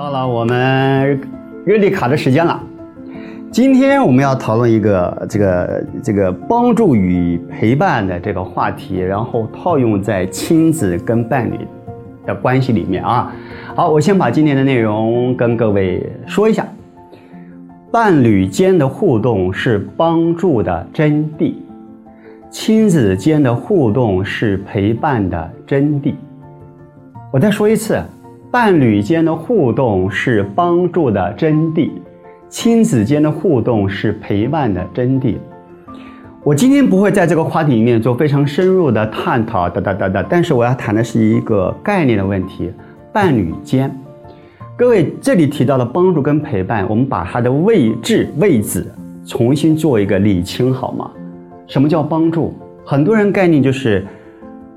到了，我们日历卡的时间了。今天我们要讨论一个这个这个帮助与陪伴的这个话题，然后套用在亲子跟伴侣的关系里面啊。好，我先把今天的内容跟各位说一下。伴侣间的互动是帮助的真谛，亲子间的互动是陪伴的真谛。我再说一次，伴侣间的互动是帮助的真谛，亲子间的互动是陪伴的真谛。我今天不会在这个话题里面做非常深入的探讨，哒哒哒哒。但是我要谈的是一个概念的问题：伴侣间。各位，这里提到的帮助跟陪伴，我们把它的位置位置重新做一个理清，好吗？什么叫帮助？很多人概念就是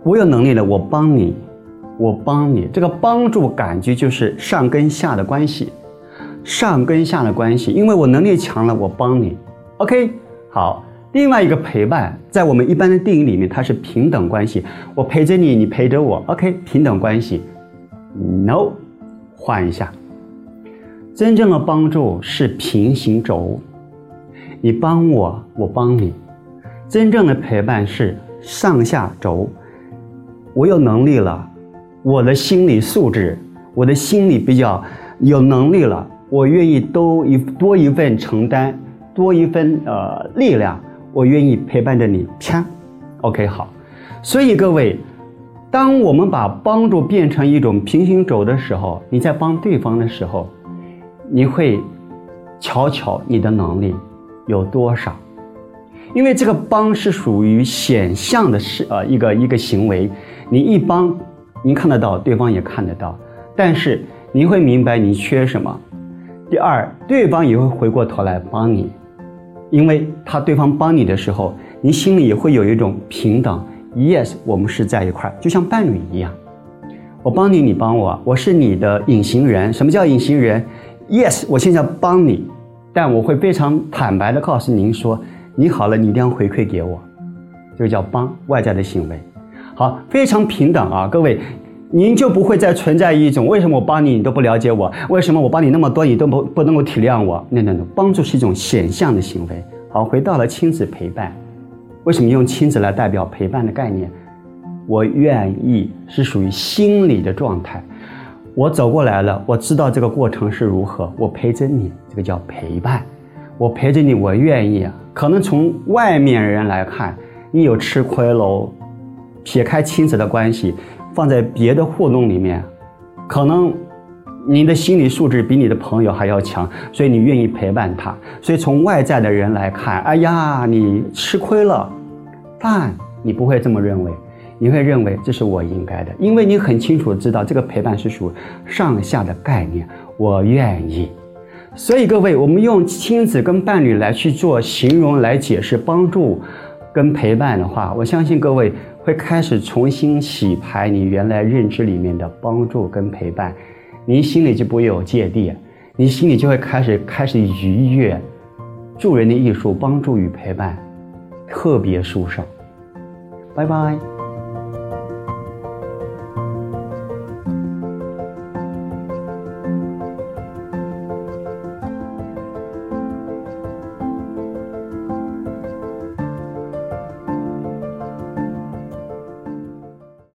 我有能力了，我帮你，我帮你。这个帮助感觉就是上跟下的关系，上跟下的关系。因为我能力强了，我帮你。OK，好。另外一个陪伴，在我们一般的定义里面，它是平等关系，我陪着你，你陪着我。OK，平等关系。No。换一下，真正的帮助是平行轴，你帮我，我帮你；真正的陪伴是上下轴，我有能力了，我的心理素质，我的心理比较有能力了，我愿意多一多一份承担，多一份呃力量，我愿意陪伴着你。啪，OK，好。所以各位。当我们把帮助变成一种平行轴的时候，你在帮对方的时候，你会瞧瞧你的能力有多少，因为这个帮是属于显象的事，呃，一个一个行为，你一帮，您看得到，对方也看得到，但是您会明白你缺什么。第二，对方也会回过头来帮你，因为他对方帮你的时候，你心里也会有一种平等。Yes，我们是在一块儿，就像伴侣一样。我帮你，你帮我，我是你的隐形人。什么叫隐形人？Yes，我现在帮你，但我会非常坦白的告诉您说，你好了，你一定要回馈给我。这个叫帮外在的行为。好，非常平等啊，各位，您就不会再存在一种为什么我帮你，你都不了解我？为什么我帮你那么多，你都不不能够体谅我？那那那，帮助是一种显象的行为。好，回到了亲子陪伴。为什么用亲子来代表陪伴的概念？我愿意是属于心理的状态。我走过来了，我知道这个过程是如何，我陪着你，这个叫陪伴。我陪着你，我愿意啊。可能从外面人来看，你有吃亏喽。撇开亲子的关系，放在别的互动里面，可能。你的心理素质比你的朋友还要强，所以你愿意陪伴他。所以从外在的人来看，哎呀，你吃亏了，但你不会这么认为，你会认为这是我应该的，因为你很清楚知道这个陪伴是属上下的概念，我愿意。所以各位，我们用亲子跟伴侣来去做形容来解释帮助跟陪伴的话，我相信各位会开始重新洗牌你原来认知里面的帮助跟陪伴。你心里就不会有芥蒂，你心里就会开始开始愉悦，助人的艺术，帮助与陪伴，特别舒爽。拜拜。